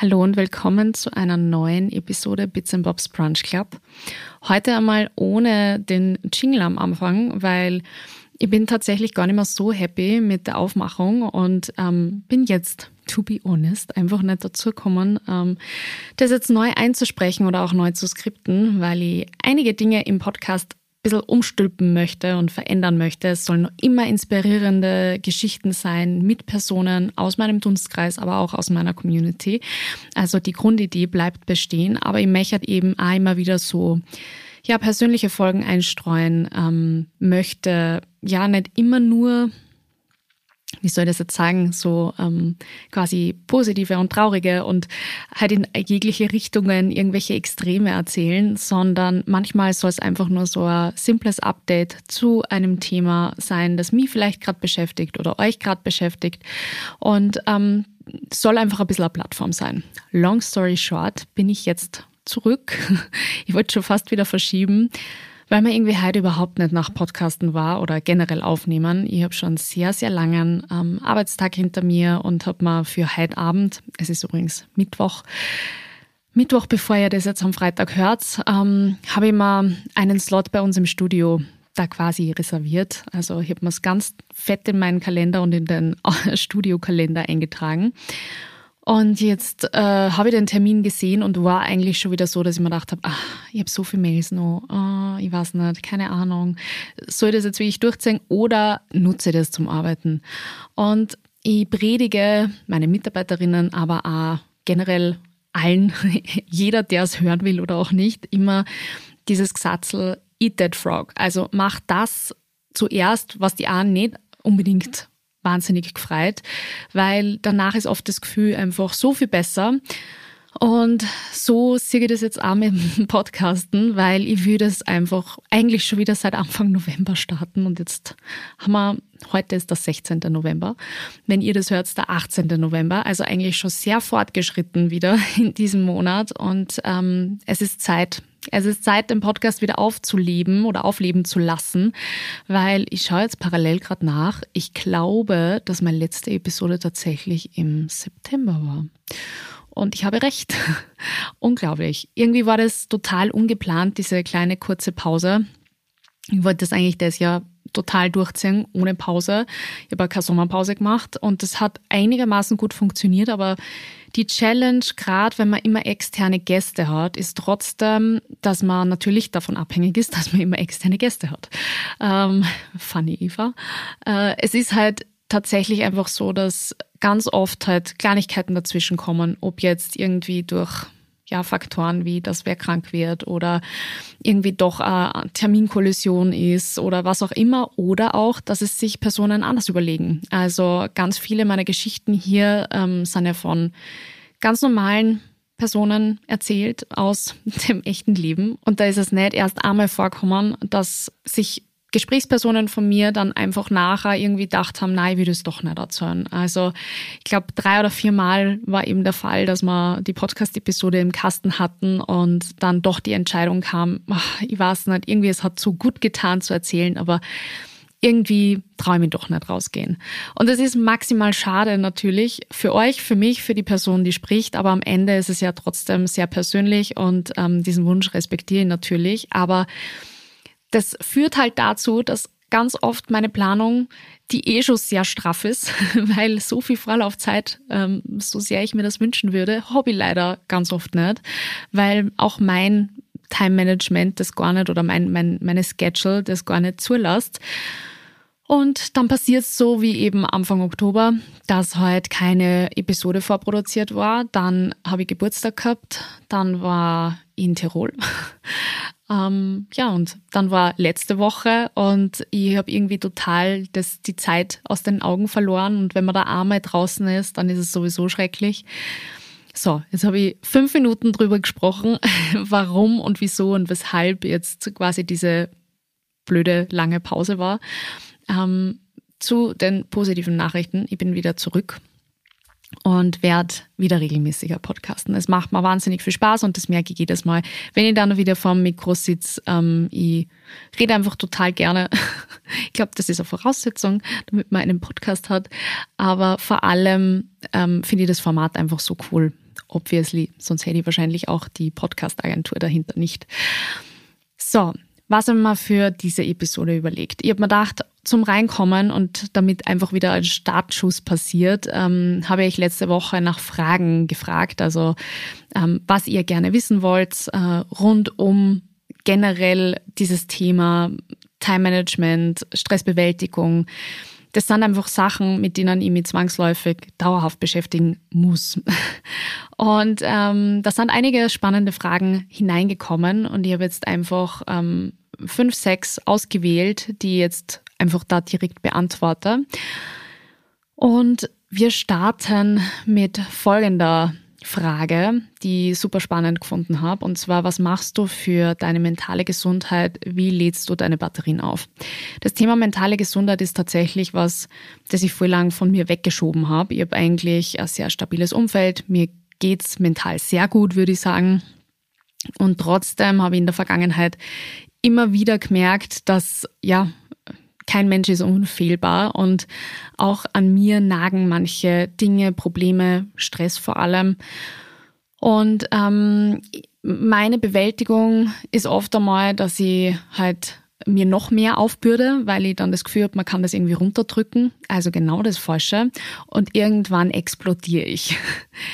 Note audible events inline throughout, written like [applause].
Hallo und willkommen zu einer neuen Episode Bits and Bobs Brunch Club. Heute einmal ohne den Jingle am Anfang, weil ich bin tatsächlich gar nicht mehr so happy mit der Aufmachung und ähm, bin jetzt, to be honest, einfach nicht dazu gekommen, ähm, das jetzt neu einzusprechen oder auch neu zu skripten, weil ich einige Dinge im Podcast bisschen umstülpen möchte und verändern möchte. Es sollen immer inspirierende Geschichten sein mit Personen aus meinem Dunstkreis, aber auch aus meiner Community. Also die Grundidee bleibt bestehen, aber ich möchte eben auch immer wieder so ja, persönliche Folgen einstreuen, ähm, möchte ja nicht immer nur wie soll ich das jetzt sagen, so ähm, quasi positive und traurige und halt in jegliche Richtungen irgendwelche Extreme erzählen, sondern manchmal soll es einfach nur so ein simples Update zu einem Thema sein, das mich vielleicht gerade beschäftigt oder euch gerade beschäftigt und ähm, soll einfach ein bisschen eine Plattform sein. Long story short, bin ich jetzt zurück. [laughs] Ich wollte schon fast wieder verschieben weil man irgendwie heute überhaupt nicht nach Podcasten war oder generell aufnehmen. Ich habe schon sehr, sehr langen ähm, Arbeitstag hinter mir und habe mal für heute Abend, es ist übrigens Mittwoch, Mittwoch, bevor ihr das jetzt am Freitag hört, ähm, habe ich mal einen Slot bei uns im Studio da quasi reserviert. Also ich habe mir es ganz fett in meinen Kalender und in den [laughs] Studiokalender eingetragen. Und jetzt äh, habe ich den Termin gesehen und war eigentlich schon wieder so, dass ich mir gedacht habe, ach, ich habe so viele Mails noch, oh, ich weiß nicht, keine Ahnung. Soll ich das jetzt wirklich durchziehen oder nutze ich das zum Arbeiten? Und ich predige meine Mitarbeiterinnen, aber auch generell allen, [laughs] jeder, der es hören will oder auch nicht, immer dieses Gesatzel, eat that frog. Also mach das zuerst, was die anderen nicht unbedingt wahnsinnig gefreut, weil danach ist oft das Gefühl einfach so viel besser. Und so sehe ich das jetzt auch mit dem Podcasten, weil ich würde es einfach eigentlich schon wieder seit Anfang November starten und jetzt haben wir, heute ist der 16. November. Wenn ihr das hört, der 18. November, also eigentlich schon sehr fortgeschritten wieder [laughs] in diesem Monat und ähm, es ist Zeit, es ist Zeit, den Podcast wieder aufzuleben oder aufleben zu lassen, weil ich schaue jetzt parallel gerade nach. Ich glaube, dass meine letzte Episode tatsächlich im September war. Und ich habe recht. [laughs] Unglaublich. Irgendwie war das total ungeplant, diese kleine kurze Pause. Ich wollte das eigentlich das Jahr total durchziehen, ohne Pause. Ich habe keine Sommerpause gemacht und das hat einigermaßen gut funktioniert, aber die Challenge, gerade wenn man immer externe Gäste hat, ist trotzdem, dass man natürlich davon abhängig ist, [laughs] dass man immer externe Gäste hat. Ähm, funny Eva. Äh, es ist halt tatsächlich einfach so, dass ganz oft halt Kleinigkeiten dazwischen kommen, ob jetzt irgendwie durch ja, Faktoren wie, dass wer krank wird oder irgendwie doch eine Terminkollision ist oder was auch immer oder auch, dass es sich Personen anders überlegen. Also ganz viele meiner Geschichten hier ähm, sind ja von ganz normalen Personen erzählt aus [laughs] dem echten Leben. Und da ist es nicht erst einmal vorkommen, dass sich Gesprächspersonen von mir dann einfach nachher irgendwie gedacht haben, nein, ich will das doch nicht erzählen. Also ich glaube, drei oder vier Mal war eben der Fall, dass wir die Podcast-Episode im Kasten hatten und dann doch die Entscheidung kam, ach, ich weiß nicht, irgendwie es hat so gut getan zu erzählen, aber irgendwie traue ich mich doch nicht rausgehen. Und es ist maximal schade natürlich für euch, für mich, für die Person, die spricht, aber am Ende ist es ja trotzdem sehr persönlich und ähm, diesen Wunsch respektiere ich natürlich. Aber das führt halt dazu, dass ganz oft meine Planung, die eh schon sehr straff ist, [laughs] weil so viel Vorlaufzeit, ähm, so sehr ich mir das wünschen würde, ich leider ganz oft nicht, weil auch mein Time Management das gar nicht oder mein, mein, meine Schedule das gar nicht zulässt. Und dann passiert es so wie eben Anfang Oktober, dass halt keine Episode vorproduziert war. Dann habe ich Geburtstag gehabt, dann war in Tirol. Ähm, ja, und dann war letzte Woche und ich habe irgendwie total das, die Zeit aus den Augen verloren. Und wenn man da einmal draußen ist, dann ist es sowieso schrecklich. So, jetzt habe ich fünf Minuten drüber gesprochen, [laughs] warum und wieso und weshalb jetzt quasi diese blöde lange Pause war. Ähm, zu den positiven Nachrichten. Ich bin wieder zurück und werde wieder regelmäßiger podcasten. Es macht mir wahnsinnig viel Spaß und das merke ich jedes Mal, wenn ich dann wieder vorm Mikro sitze. Ähm, ich rede einfach total gerne. [laughs] ich glaube, das ist eine Voraussetzung, damit man einen Podcast hat. Aber vor allem ähm, finde ich das Format einfach so cool. obviously, sonst hätte ich wahrscheinlich auch die Podcast-Agentur dahinter nicht. So, was haben wir für diese Episode überlegt? Ich habe mir gedacht, zum Reinkommen und damit einfach wieder ein Startschuss passiert, ähm, habe ich letzte Woche nach Fragen gefragt, also ähm, was ihr gerne wissen wollt, äh, rund um generell dieses Thema Time Management, Stressbewältigung. Das sind einfach Sachen, mit denen ich mich zwangsläufig dauerhaft beschäftigen muss. [laughs] Und ähm, da sind einige spannende Fragen hineingekommen und ich habe jetzt einfach ähm, fünf, sechs ausgewählt, die jetzt einfach da direkt beantworte. Und wir starten mit folgender Frage, die ich super spannend gefunden habe. Und zwar, was machst du für deine mentale Gesundheit? Wie lädst du deine Batterien auf? Das Thema mentale Gesundheit ist tatsächlich was, das ich voll lang von mir weggeschoben habe. Ich habe eigentlich ein sehr stabiles Umfeld. Mir geht's mental sehr gut, würde ich sagen. Und trotzdem habe ich in der Vergangenheit immer wieder gemerkt, dass ja, kein Mensch ist unfehlbar und auch an mir nagen manche Dinge, Probleme, Stress vor allem. Und ähm, meine Bewältigung ist oft einmal, dass ich halt mir noch mehr aufbürde, weil ich dann das Gefühl habe, man kann das irgendwie runterdrücken. Also genau das Falsche. Und irgendwann explodiere ich.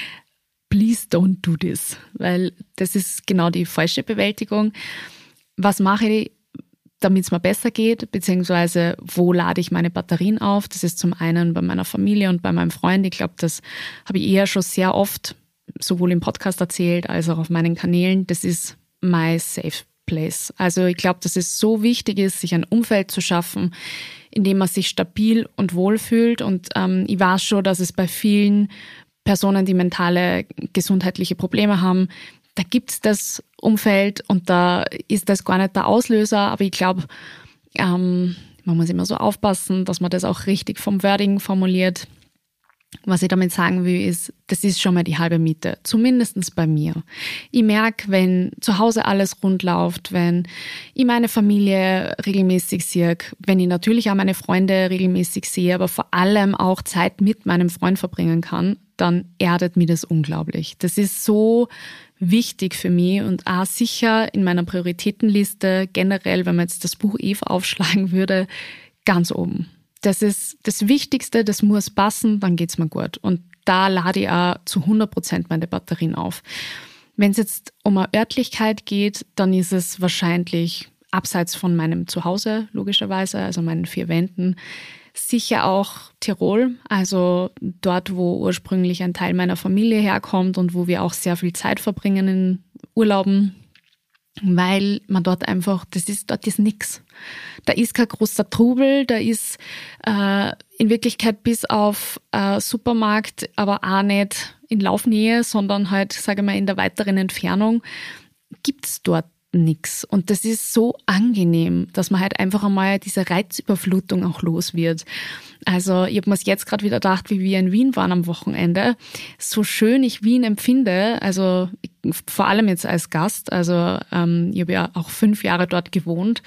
[laughs] Please don't do this, weil das ist genau die falsche Bewältigung was mache ich, damit es mir besser geht, beziehungsweise wo lade ich meine Batterien auf. Das ist zum einen bei meiner Familie und bei meinem Freund. Ich glaube, das habe ich eher schon sehr oft sowohl im Podcast erzählt als auch auf meinen Kanälen. Das ist my safe place. Also ich glaube, dass es so wichtig ist, sich ein Umfeld zu schaffen, in dem man sich stabil und wohl fühlt. Und ähm, ich weiß schon, dass es bei vielen Personen, die mentale gesundheitliche Probleme haben, da gibt's das Umfeld und da ist das gar nicht der Auslöser, aber ich glaube, ähm, man muss immer so aufpassen, dass man das auch richtig vom Wording formuliert. Was ich damit sagen will, ist, das ist schon mal die halbe Miete, zumindest bei mir. Ich merke, wenn zu Hause alles rund läuft, wenn ich meine Familie regelmäßig sehe, wenn ich natürlich auch meine Freunde regelmäßig sehe, aber vor allem auch Zeit mit meinem Freund verbringen kann, dann erdet mir das unglaublich. Das ist so wichtig für mich und auch sicher in meiner Prioritätenliste generell, wenn man jetzt das Buch Eva aufschlagen würde, ganz oben. Das ist das Wichtigste, das muss passen, dann geht's mir gut. Und da lade ich auch zu 100 Prozent meine Batterien auf. Wenn es jetzt um eine Örtlichkeit geht, dann ist es wahrscheinlich abseits von meinem Zuhause, logischerweise, also meinen vier Wänden, Sicher auch Tirol, also dort, wo ursprünglich ein Teil meiner Familie herkommt und wo wir auch sehr viel Zeit verbringen in Urlauben, weil man dort einfach, das ist, dort ist nix. Da ist kein großer Trubel, da ist äh, in Wirklichkeit bis auf äh, Supermarkt, aber auch nicht in Laufnähe, sondern halt, sage ich mal, in der weiteren Entfernung, gibt's dort nichts. Und das ist so angenehm, dass man halt einfach einmal diese Reizüberflutung auch los wird. Also ich habe mir jetzt gerade wieder gedacht, wie wir in Wien waren am Wochenende. So schön ich Wien empfinde, also vor allem jetzt als Gast, also ähm, ich habe ja auch fünf Jahre dort gewohnt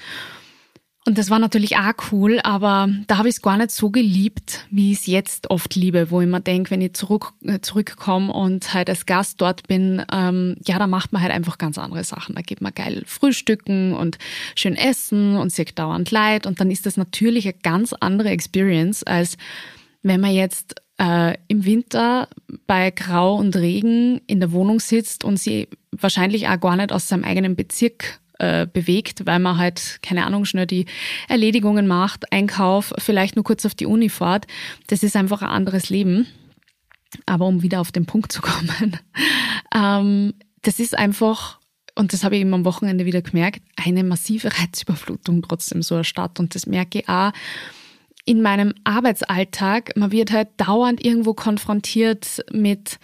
und das war natürlich auch cool, aber da habe ich es gar nicht so geliebt, wie ich es jetzt oft liebe, wo ich mir denke, wenn ich zurück, äh, zurückkomme und halt als Gast dort bin, ähm, ja, da macht man halt einfach ganz andere Sachen. Da geht man geil frühstücken und schön essen und sieht dauernd Leid und dann ist das natürlich eine ganz andere Experience, als wenn man jetzt äh, im Winter bei Grau und Regen in der Wohnung sitzt und sie wahrscheinlich auch gar nicht aus seinem eigenen Bezirk äh, bewegt, weil man halt, keine Ahnung, schnell die Erledigungen macht, Einkauf, vielleicht nur kurz auf die Uni fährt. Das ist einfach ein anderes Leben. Aber um wieder auf den Punkt zu [laughs] kommen, ähm, das ist einfach, und das habe ich eben am Wochenende wieder gemerkt, eine massive Reizüberflutung trotzdem so eine. Und das merke ich auch in meinem Arbeitsalltag. Man wird halt dauernd irgendwo konfrontiert mit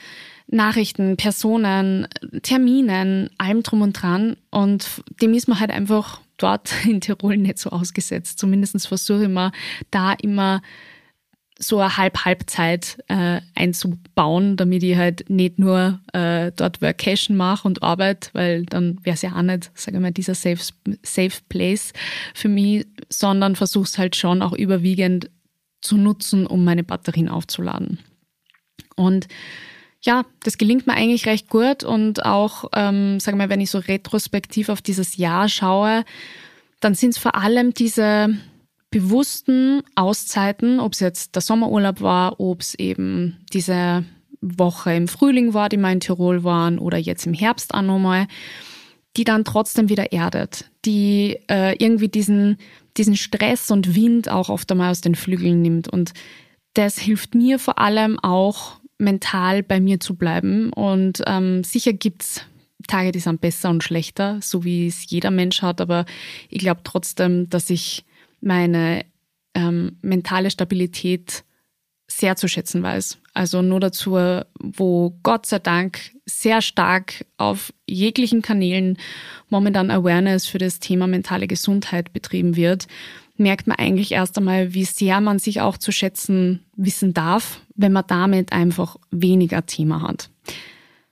Nachrichten, Personen, Terminen, allem drum und dran. Und dem ist man halt einfach dort [laughs] in Tirol nicht so ausgesetzt. Zumindest versuche ich mal da immer so eine Halb-Halbzeit äh, einzubauen, damit ich halt nicht nur äh, dort Workation mache und arbeite, weil dann wäre es ja auch nicht, sage ich mal, dieser safe, safe Place für mich, sondern versuche es halt schon auch überwiegend zu nutzen, um meine Batterien aufzuladen. Und ja, das gelingt mir eigentlich recht gut und auch, ähm, sagen wir, wenn ich so retrospektiv auf dieses Jahr schaue, dann sind es vor allem diese bewussten Auszeiten, ob es jetzt der Sommerurlaub war, ob es eben diese Woche im Frühling war, die wir in Tirol waren, oder jetzt im Herbst auch nochmal, die dann trotzdem wieder erdet, die äh, irgendwie diesen, diesen Stress und Wind auch oft einmal aus den Flügeln nimmt. Und das hilft mir vor allem auch mental bei mir zu bleiben. Und ähm, sicher gibt's Tage, die sind besser und schlechter, so wie es jeder Mensch hat. Aber ich glaube trotzdem, dass ich meine ähm, mentale Stabilität sehr zu schätzen weiß. Also nur dazu, wo Gott sei Dank sehr stark auf jeglichen Kanälen momentan Awareness für das Thema mentale Gesundheit betrieben wird, merkt man eigentlich erst einmal, wie sehr man sich auch zu schätzen wissen darf, wenn man damit einfach weniger Thema hat.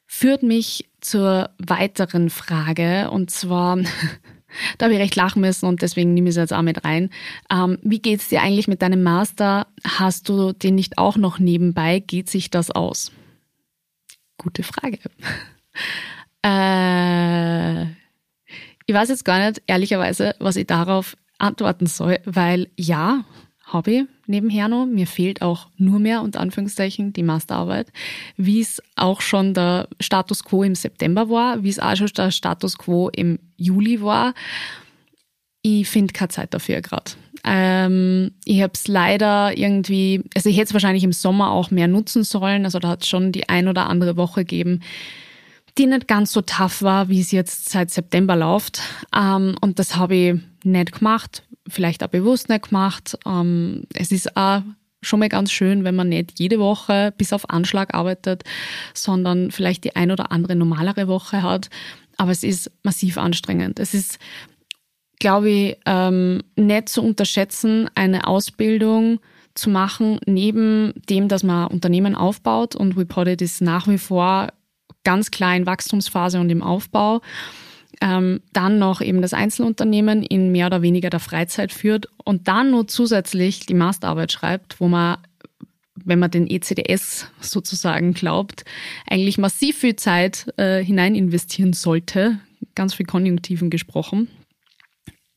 Führt mich zur weiteren Frage und zwar [laughs] Da habe ich recht lachen müssen und deswegen nehme ich es jetzt auch mit rein. Ähm, wie geht es dir eigentlich mit deinem Master? Hast du den nicht auch noch nebenbei? Geht sich das aus? Gute Frage. [laughs] äh, ich weiß jetzt gar nicht, ehrlicherweise, was ich darauf antworten soll, weil ja, ich nebenher noch. Mir fehlt auch nur mehr, unter Anführungszeichen, die Masterarbeit. Wie es auch schon der Status quo im September war, wie es auch schon der Status quo im Juli war. Ich finde keine Zeit dafür gerade. Ähm, ich habe es leider irgendwie, also ich hätte es wahrscheinlich im Sommer auch mehr nutzen sollen. Also da hat es schon die ein oder andere Woche gegeben, die nicht ganz so tough war, wie es jetzt seit September läuft. Ähm, und das habe ich nicht gemacht, vielleicht auch bewusst nicht gemacht. Ähm, es ist auch schon mal ganz schön, wenn man nicht jede Woche bis auf Anschlag arbeitet, sondern vielleicht die ein oder andere normalere Woche hat. Aber es ist massiv anstrengend. Es ist, glaube ich, ähm, nicht zu unterschätzen, eine Ausbildung zu machen, neben dem, dass man Unternehmen aufbaut. Und Reported ist nach wie vor ganz klar in Wachstumsphase und im Aufbau ähm, dann noch eben das Einzelunternehmen in mehr oder weniger der Freizeit führt und dann nur zusätzlich die Masterarbeit schreibt, wo man wenn man den ECDS sozusagen glaubt, eigentlich massiv viel Zeit äh, hinein investieren sollte, ganz viel Konjunktiven gesprochen.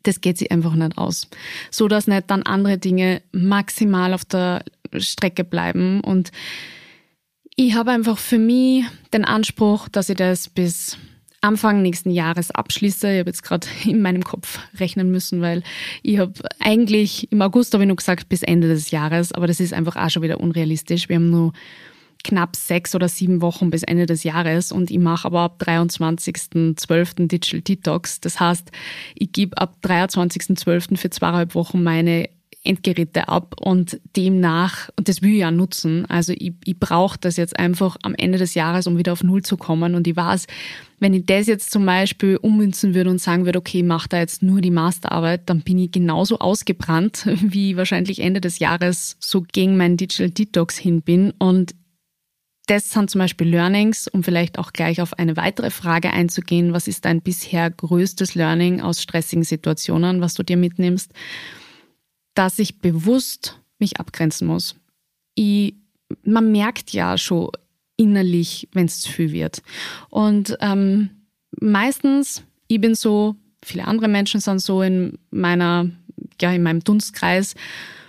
Das geht sich einfach nicht aus. So dass nicht dann andere Dinge maximal auf der Strecke bleiben. Und ich habe einfach für mich den Anspruch, dass ich das bis Anfang nächsten Jahres abschließe. Ich habe jetzt gerade [laughs] in meinem Kopf rechnen müssen, weil ich habe eigentlich im August habe ich nur gesagt bis Ende des Jahres, aber das ist einfach auch schon wieder unrealistisch. Wir haben nur knapp sechs oder sieben Wochen bis Ende des Jahres und ich mache aber ab 23.12. Digital Detox. Das heißt, ich gebe ab 23.12. für zweieinhalb Wochen meine Endgeräte ab und demnach, und das will ich ja nutzen, also ich, ich brauche das jetzt einfach am Ende des Jahres, um wieder auf Null zu kommen und ich weiß, wenn ich das jetzt zum Beispiel ummünzen würde und sagen würde, okay, ich mache da jetzt nur die Masterarbeit, dann bin ich genauso ausgebrannt, [laughs] wie wahrscheinlich Ende des Jahres so gegen meinen Digital Detox hin bin und das sind zum Beispiel Learnings, um vielleicht auch gleich auf eine weitere Frage einzugehen. Was ist dein bisher größtes Learning aus stressigen Situationen, was du dir mitnimmst? Dass ich bewusst mich abgrenzen muss. Ich, man merkt ja schon innerlich, wenn es zu viel wird. Und ähm, meistens, ich bin so, viele andere Menschen sind so in meiner, ja, in meinem Dunstkreis.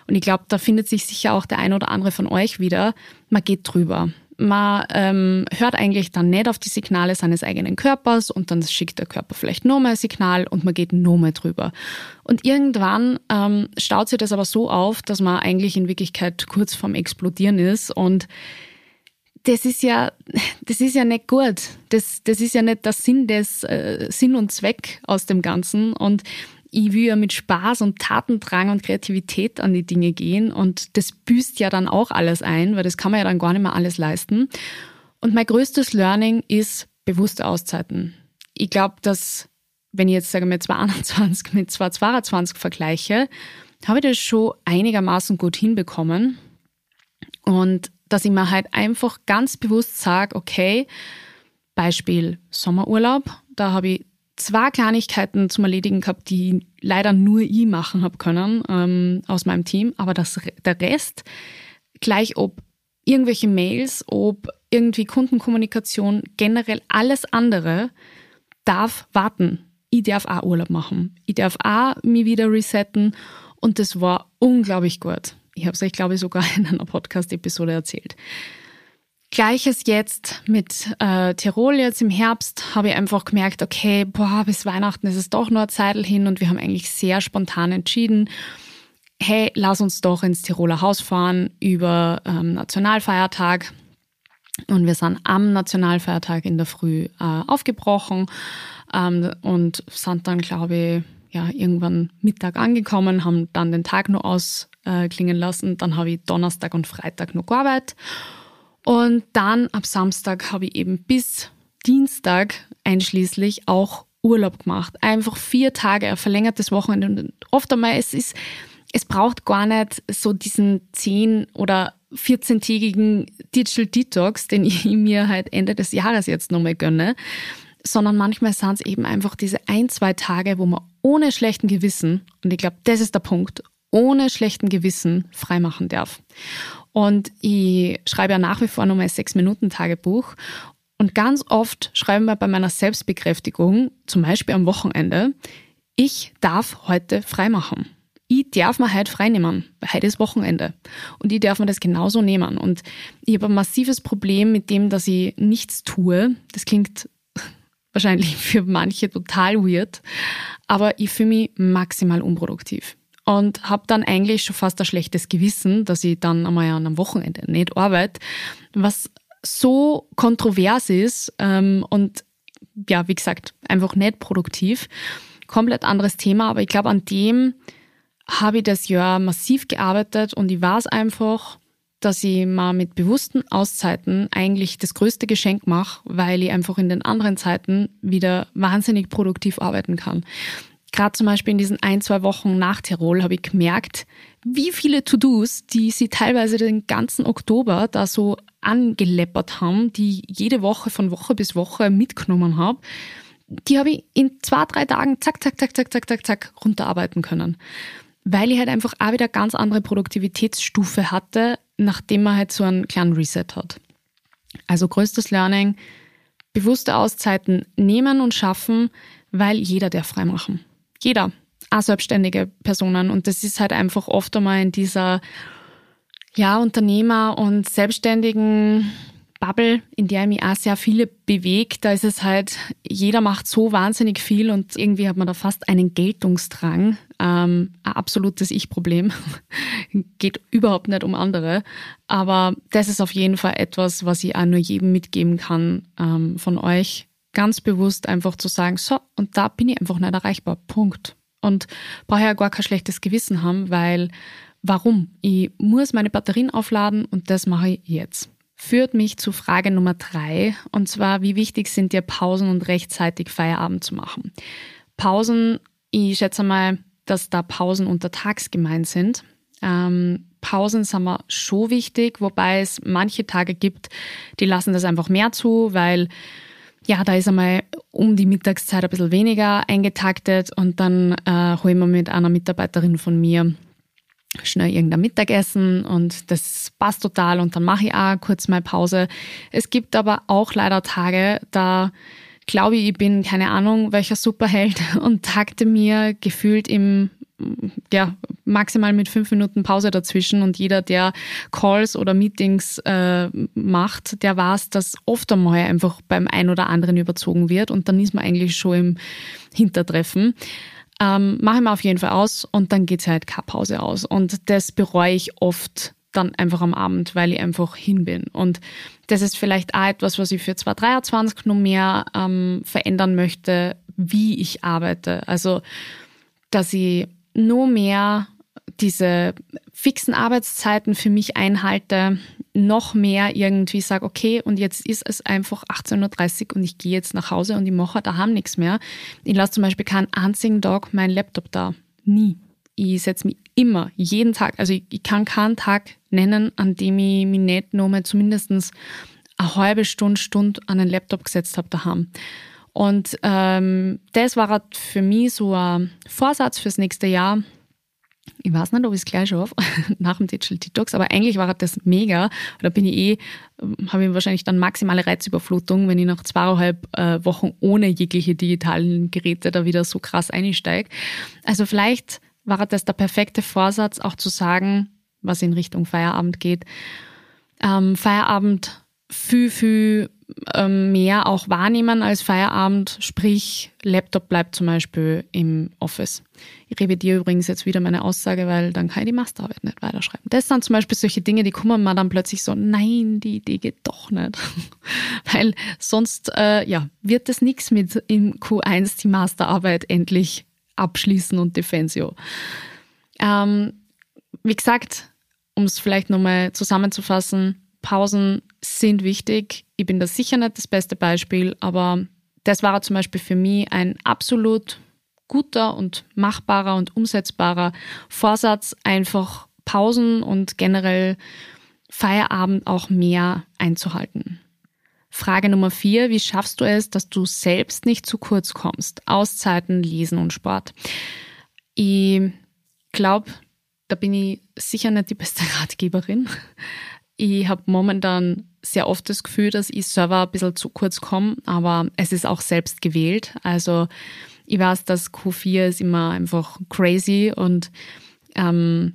Und ich glaube, da findet sich sicher auch der ein oder andere von euch wieder. Man geht drüber man ähm, hört eigentlich dann nicht auf die Signale seines eigenen Körpers und dann schickt der Körper vielleicht nochmal ein Signal und man geht nochmal drüber. Und irgendwann ähm, staut sich das aber so auf, dass man eigentlich in Wirklichkeit kurz vorm Explodieren ist und das ist ja, das ist ja nicht gut. Das, das ist ja nicht der Sinn des äh, Sinn und Zweck aus dem Ganzen. Und ich will ja mit Spaß und Tatendrang und Kreativität an die Dinge gehen und das büßt ja dann auch alles ein, weil das kann man ja dann gar nicht mehr alles leisten. Und mein größtes Learning ist bewusste Auszeiten. Ich glaube, dass wenn ich jetzt sage [laughs] mit 2021 mit 2022 vergleiche, habe ich das schon einigermaßen gut hinbekommen. Und dass ich mir halt einfach ganz bewusst sage, okay, Beispiel Sommerurlaub, da habe ich zwei Kleinigkeiten zum Erledigen gehabt, die leider nur ich machen habe können ähm, aus meinem Team, aber das, der Rest, gleich ob irgendwelche Mails, ob irgendwie Kundenkommunikation, generell alles andere darf warten. Ich darf auch Urlaub machen. Ich darf auch mich wieder resetten und das war unglaublich gut. Ich habe es euch, glaube ich, sogar [laughs] in einer Podcast-Episode erzählt. Gleiches jetzt mit äh, Tirol jetzt im Herbst habe ich einfach gemerkt, okay, boah, bis Weihnachten ist es doch nur eine Zeit hin und wir haben eigentlich sehr spontan entschieden, hey, lass uns doch ins Tiroler Haus fahren über ähm, Nationalfeiertag. Und wir sind am Nationalfeiertag in der Früh äh, aufgebrochen ähm, und sind dann, glaube ich, ja, irgendwann Mittag angekommen, haben dann den Tag nur ausklingen lassen. Dann habe ich Donnerstag und Freitag noch gearbeitet. Und dann ab Samstag habe ich eben bis Dienstag einschließlich auch Urlaub gemacht. Einfach vier Tage, ein verlängertes Wochenende. Und oft einmal, es ist, es braucht gar nicht so diesen 10 oder 14-tägigen Digital Detox, den [laughs] ich mir halt Ende des Jahres jetzt nochmal gönne, sondern manchmal sind es eben einfach diese ein, zwei Tage, wo man ohne schlechten Gewissen, und ich glaube, das ist der Punkt, ohne schlechten Gewissen freimachen darf. Und ich schreibe ja nach wie vor nur mein Sechs-Minuten-Tagebuch. Und ganz oft schreiben wir bei meiner Selbstbekräftigung, zum Beispiel am Wochenende, ich darf heute freimachen. Ich darf mir heute frei nehmen, weil heute ist Wochenende. Und ich darf mir das genauso nehmen. Und ich habe ein massives Problem mit dem, dass ich nichts tue. Das klingt [laughs] wahrscheinlich für manche total weird, aber ich fühle mich maximal unproduktiv und habe dann eigentlich schon fast ein schlechtes Gewissen, dass ich dann einmal an einem Wochenende nicht arbeite, was so kontrovers ist ähm, und ja, wie gesagt, einfach nicht produktiv. Komplett anderes Thema, aber ich glaube, an dem habe ich das Jahr massiv gearbeitet und ich weiß einfach, dass ich mal mit bewussten Auszeiten eigentlich das größte Geschenk mache, weil ich einfach in den anderen Zeiten wieder wahnsinnig produktiv arbeiten kann. Gerade zum Beispiel in diesen ein, zwei Wochen nach Tirol habe ich gemerkt, wie viele To-Dos, die sie teilweise den ganzen Oktober da so angeleppert haben, die jede Woche von Woche bis Woche mitgenommen habe, die habe ich in zwei, drei Tagen zack, zack, zack, zack, zack, zack, zack runterarbeiten können. Weil ich halt einfach auch wieder ganz andere Produktivitätsstufe hatte, nachdem man halt so einen kleinen Reset hat. Also größtes Learning, bewusste Auszeiten nehmen und schaffen, weil jeder darf frei machen jeder, auch selbstständige Personen. Und das ist halt einfach oft einmal in dieser ja, Unternehmer- und Selbstständigen Bubble, in der mich auch sehr viele bewegt, da ist es halt, jeder macht so wahnsinnig viel und irgendwie hat man da fast einen Geltungsdrang. Ähm, ein absolutes Ich-Problem. [laughs] Geht überhaupt nicht um andere. Aber das ist auf jeden Fall etwas, was ich auch nur jedem mitgeben kann ähm, von euch ganz bewusst einfach zu sagen, so, und da bin ich einfach nicht erreichbar. Punkt. Und brauche ja gar kein schlechtes Gewissen haben, weil warum? Ich muss meine Batterien aufladen und das mache ich jetzt. Führt mich zu Frage Nummer drei, und zwar, wie wichtig sind dir Pausen und rechtzeitig Feierabend zu machen? Pausen, ich schätze mal, dass da Pausen untertags gemeint sind. Ähm, Pausen sind mir schon wichtig, wobei es manche Tage gibt, die lassen das einfach mehr zu, weil ja, da ist einmal um die Mittagszeit ein bisschen weniger eingetaktet und dann äh, hole ich mit einer Mitarbeiterin von mir schnell irgendein Mittagessen und das passt total und dann mache ich auch kurz mal Pause. Es gibt aber auch leider Tage, da glaube ich, ich bin keine Ahnung, welcher Superheld [laughs] und takte mir gefühlt im ja, maximal mit fünf Minuten Pause dazwischen und jeder, der Calls oder Meetings äh, macht, der weiß, dass oft einmal einfach beim einen oder anderen überzogen wird und dann ist man eigentlich schon im Hintertreffen. Ähm, mache ich mir auf jeden Fall aus und dann geht es halt keine Pause aus. Und das bereue ich oft dann einfach am Abend, weil ich einfach hin bin. Und das ist vielleicht auch etwas, was ich für 2023 noch mehr ähm, verändern möchte, wie ich arbeite. Also, dass ich nur mehr diese fixen Arbeitszeiten für mich einhalte, noch mehr irgendwie sage, okay, und jetzt ist es einfach 18.30 Uhr und ich gehe jetzt nach Hause und ich mache daheim nichts mehr. Ich lasse zum Beispiel keinen einzigen Tag meinen Laptop da. Nie. Ich setze mich immer, jeden Tag, also ich, ich, kann keinen Tag nennen, an dem ich mich nicht nochmal zumindest eine halbe Stunde, Stunde an den Laptop gesetzt habe daheim. Und ähm, das war für mich so ein Vorsatz fürs nächste Jahr, Ich weiß nicht, ob ich es gleich schaffe, [laughs] nach dem Digital Detox, aber eigentlich war das mega. Da bin ich eh, habe ich wahrscheinlich dann maximale Reizüberflutung, wenn ich nach zweieinhalb äh, Wochen ohne jegliche digitalen Geräte da wieder so krass einsteige. Also vielleicht war das der perfekte Vorsatz, auch zu sagen, was in Richtung Feierabend geht. Ähm, Feierabend viel, viel mehr auch wahrnehmen als Feierabend, sprich Laptop bleibt zum Beispiel im Office. Ich revidiere übrigens jetzt wieder meine Aussage, weil dann kann ich die Masterarbeit nicht weiterschreiben. Das sind zum Beispiel solche Dinge, die kommen mir dann plötzlich so, nein, die Idee geht doch nicht. [laughs] weil sonst äh, ja, wird es nichts mit im Q1 die Masterarbeit endlich abschließen und Defensio. Ähm, wie gesagt, um es vielleicht nochmal zusammenzufassen, Pausen sind wichtig. Ich bin da sicher nicht das beste Beispiel, aber das war zum Beispiel für mich ein absolut guter und machbarer und umsetzbarer Vorsatz, einfach Pausen und generell Feierabend auch mehr einzuhalten. Frage Nummer vier, wie schaffst du es, dass du selbst nicht zu kurz kommst? Auszeiten, Lesen und Sport. Ich glaube, da bin ich sicher nicht die beste [laughs] Ratgeberin, ich habe momentan sehr oft das Gefühl, dass ich selber ein bisschen zu kurz komme, aber es ist auch selbst gewählt. Also ich weiß, dass Q4 ist immer einfach crazy und ähm,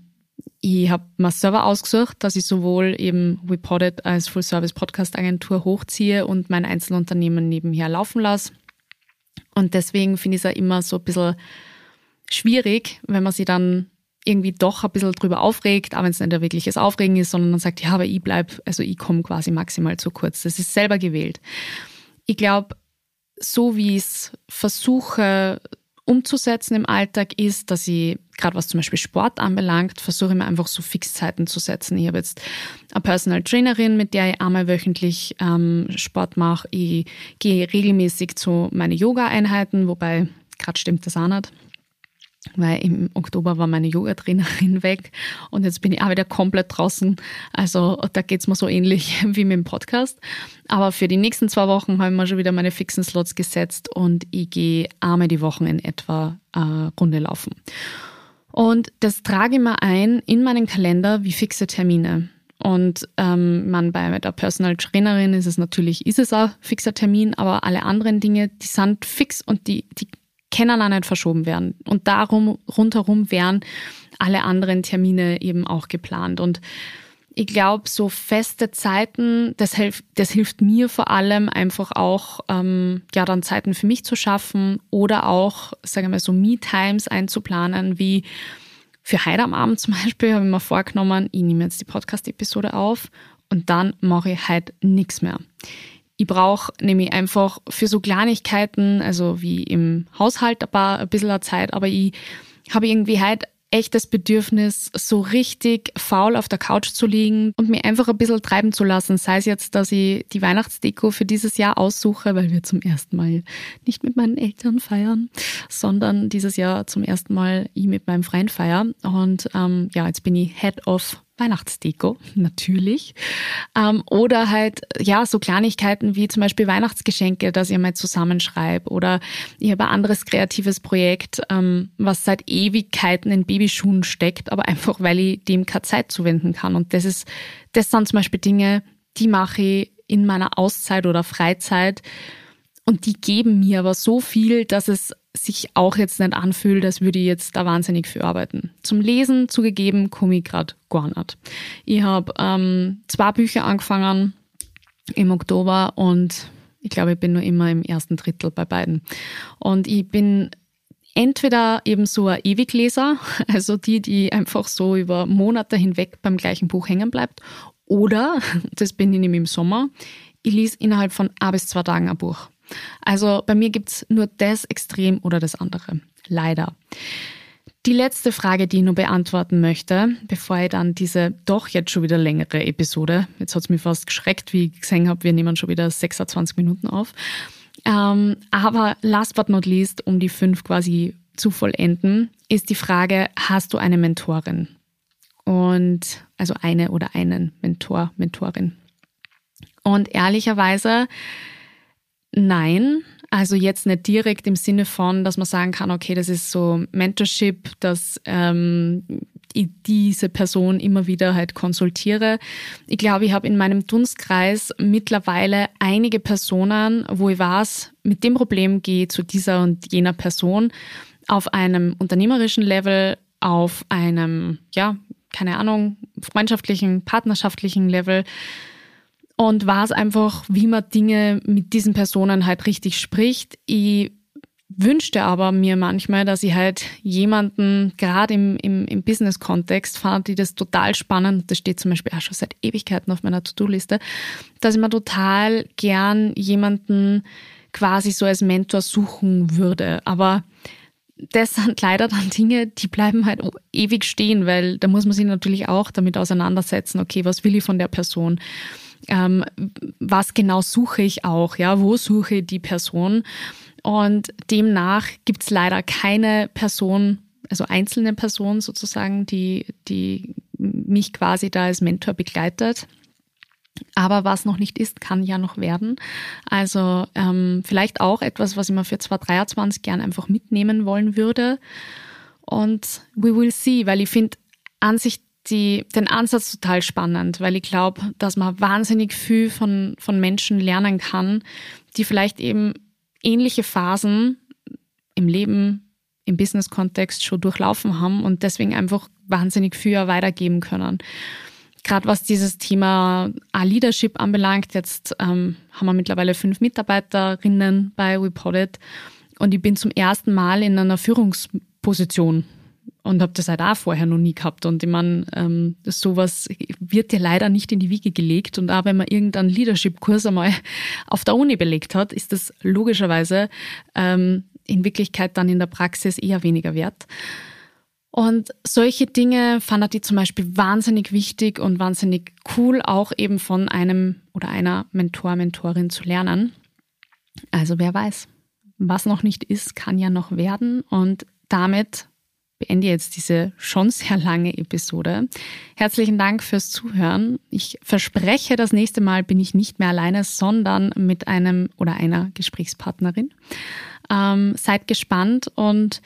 ich habe mir selber ausgesucht, dass ich sowohl eben Reported als Full-Service-Podcast-Agentur hochziehe und mein Einzelunternehmen nebenher laufen lasse. Und deswegen finde ich es auch immer so ein bisschen schwierig, wenn man sich dann irgendwie doch ein bisschen drüber aufregt, auch wenn es nicht ein wirkliches Aufregen ist, sondern man sagt, ja, aber ich bleib, also ich komme quasi maximal zu kurz. Das ist selber gewählt. Ich glaube, so wie ich es versuche umzusetzen im Alltag ist, dass ich, gerade was zum Beispiel Sport anbelangt, versuche mir einfach so Fixzeiten zu setzen. Ich habe jetzt eine Personal Trainerin, mit der ich einmal wöchentlich ähm, Sport mache. Ich gehe regelmäßig zu meinen Yoga-Einheiten, wobei gerade stimmt das auch nicht weil im Oktober war meine Yoga-Trainerin [laughs] weg und jetzt bin ich auch wieder komplett draußen. Also da geht's mir so ähnlich [laughs] wie mit dem Podcast. Aber für die nächsten zwei Wochen habe ich mir schon wieder meine fixen Slots gesetzt und ich gehe einmal die Wochen in etwa äh, Runde laufen. Und das trage ich mir ein in meinen Kalender wie fixe Termine. Und ähm, man bei der Personal Trainerin ist es natürlich, ist es auch fixer Termin, aber alle anderen Dinge, die sind fix und die, die können auch nicht verschoben werden. Und darum rundherum wären alle anderen Termine eben auch geplant. Und ich glaube, so feste Zeiten, das, hilft, das hilft mir vor allem einfach auch, ähm, ja, dann Zeiten für mich zu schaffen oder auch, sagen wir mal, so Me-Times einzuplanen, wie für heute am Abend zum Beispiel habe ich mir vorgenommen, ich nehme jetzt die Podcast-Episode auf und dann mache ich heute nichts mehr. Ich brauche nämlich einfach für so Kleinigkeiten, also wie im Haushalt ein, paar, ein bisschen Zeit, aber ich habe irgendwie halt echt das Bedürfnis, so richtig faul auf der Couch zu liegen und mir einfach ein bisschen treiben zu lassen. Sei es jetzt, dass ich die Weihnachtsdeko für dieses Jahr aussuche, weil wir zum ersten Mal nicht mit meinen Eltern feiern, sondern dieses Jahr zum ersten Mal ich mit meinem Freund feiern. Und ähm, ja, jetzt bin ich Head of Weihnachtsdeko, [laughs] natürlich. Ähm, oder halt, ja, so Kleinigkeiten wie zum Beispiel Weihnachtsgeschenke, dass ich mal zusammenschreibe. Oder ich habe ein anderes kreatives Projekt, ähm, was seit Ewigkeiten in Babyschuhen steckt, aber einfach, weil ich dem keine Zeit zuwenden kann. Und das ist, das sind zum Beispiel Dinge, die mache ich in meiner Auszeit oder Freizeit. Und die geben mir aber so viel, dass es sich auch jetzt nicht anfühlt, als würde ich jetzt da wahnsinnig viel arbeiten. Zum Lesen zugegeben komme ich gerade gar nicht. Ich habe ähm, zwei Bücher angefangen im Oktober und ich glaube, ich bin nur immer im ersten Drittel bei beiden. Und ich bin entweder eben so ein Ewigleser, [laughs] also die, die einfach so über Monate hinweg beim gleichen Buch hängen bleibt, oder, [laughs] das bin ich nämlich im Sommer, ich lese innerhalb von ein bis zwei Tagen ein Buch. Also bei mir gibt es nur das Extrem oder das andere. Leider. Die letzte Frage, die ich nur beantworten möchte, bevor ich dann diese doch jetzt schon wieder längere Episode, jetzt hat es mich fast geschreckt, wie ich gesehen habe, wir nehmen schon wieder 26 Minuten auf. Ähm, aber last but not least, um die fünf quasi zu vollenden, ist die Frage, hast du eine Mentorin? Und also eine oder einen Mentor, Mentorin. Und ehrlicherweise Nein, Also jetzt nicht direkt im Sinne von, dass man sagen kann, okay, das ist so Mentorship, dass ähm, ich diese Person immer wieder halt konsultiere. Ich glaube, ich habe in meinem Dunstkreis mittlerweile einige Personen, wo ich weiß, mit dem Problem gehe zu dieser und jener Person auf einem unternehmerischen Level, auf einem, ja, keine Ahnung, freundschaftlichen, partnerschaftlichen Level und weiß einfach, wie man Dinge mit diesen Personen halt richtig spricht. Ich wünschte aber mir manchmal, dass ich halt jemanden, gerade im, im, im Business-Kontext, fand die das total spannend, das steht zum Beispiel auch schon seit Ewigkeiten auf meiner To-Do-Liste, dass ich mir total gern jemanden quasi so als Mentor suchen würde. Aber das sind leider dann Dinge, die bleiben halt ewig stehen, weil da muss man sich natürlich auch damit auseinandersetzen, okay, was will ich von der Person? Ähm, was genau suche ich auch? Ja, wo suche ich die Person? Und demnach gibt es leider keine Person, also einzelne Person sozusagen, die, die mich quasi da als Mentor begleitet. Aber was noch nicht ist, kann ja noch werden. Also ähm, vielleicht auch etwas, was ich mir für 2023 gern einfach mitnehmen wollen würde. Und we will see, weil ich finde an sich die, den Ansatz total spannend, weil ich glaube, dass man wahnsinnig viel von, von Menschen lernen kann, die vielleicht eben ähnliche Phasen im Leben, im Business-Kontext schon durchlaufen haben und deswegen einfach wahnsinnig viel weitergeben können. Gerade was dieses Thema Leadership anbelangt, jetzt ähm, haben wir mittlerweile fünf Mitarbeiterinnen bei WePodit und ich bin zum ersten Mal in einer Führungsposition und habe das halt auch vorher noch nie gehabt. Und ich meine, ähm, sowas wird dir leider nicht in die Wiege gelegt. Und auch wenn man irgendeinen Leadership-Kurs einmal auf der Uni belegt hat, ist das logischerweise ähm, in Wirklichkeit dann in der Praxis eher weniger wert. Und solche Dinge fand ich zum Beispiel wahnsinnig wichtig und wahnsinnig cool, auch eben von einem oder einer Mentor, Mentorin zu lernen. Also wer weiß, was noch nicht ist, kann ja noch werden. Und damit beende jetzt diese schon sehr lange Episode. Herzlichen Dank fürs Zuhören. Ich verspreche, das nächste Mal bin ich nicht mehr alleine, sondern mit einem oder einer Gesprächspartnerin. Ähm, seid gespannt und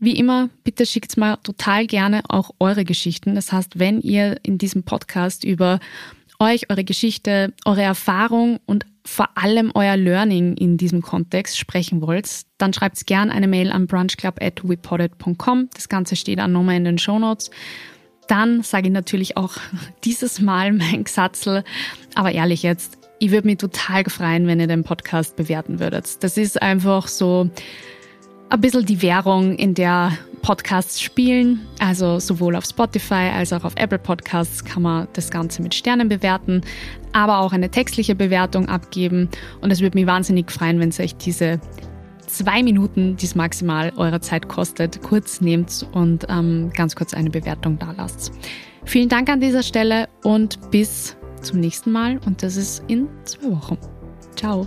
wie immer, bitte schickt mal total gerne auch eure Geschichten. Das heißt, wenn ihr in diesem Podcast über euch, eure Geschichte, eure Erfahrung und vor allem euer Learning in diesem Kontext sprechen wollt, dann schreibt gerne eine Mail an brunchclub.wepodit.com. Das Ganze steht auch nochmal in den Show Notes. Dann sage ich natürlich auch [laughs] dieses Mal mein Gesatzel, aber ehrlich jetzt, ich würde mich total freuen, wenn ihr den Podcast bewerten würdet. Das ist einfach so ein bisschen die Währung, in der Podcasts spielen. Also sowohl auf Spotify als auch auf Apple Podcasts kann man das Ganze mit Sternen bewerten, aber auch eine textliche Bewertung abgeben. Und es würde mich wahnsinnig freuen, wenn ihr euch diese zwei Minuten, die es maximal eurer Zeit kostet, kurz nehmt und ähm, ganz kurz eine Bewertung da lasst. Vielen Dank an dieser Stelle und bis zum nächsten Mal. Und das ist in zwei Wochen. Ciao.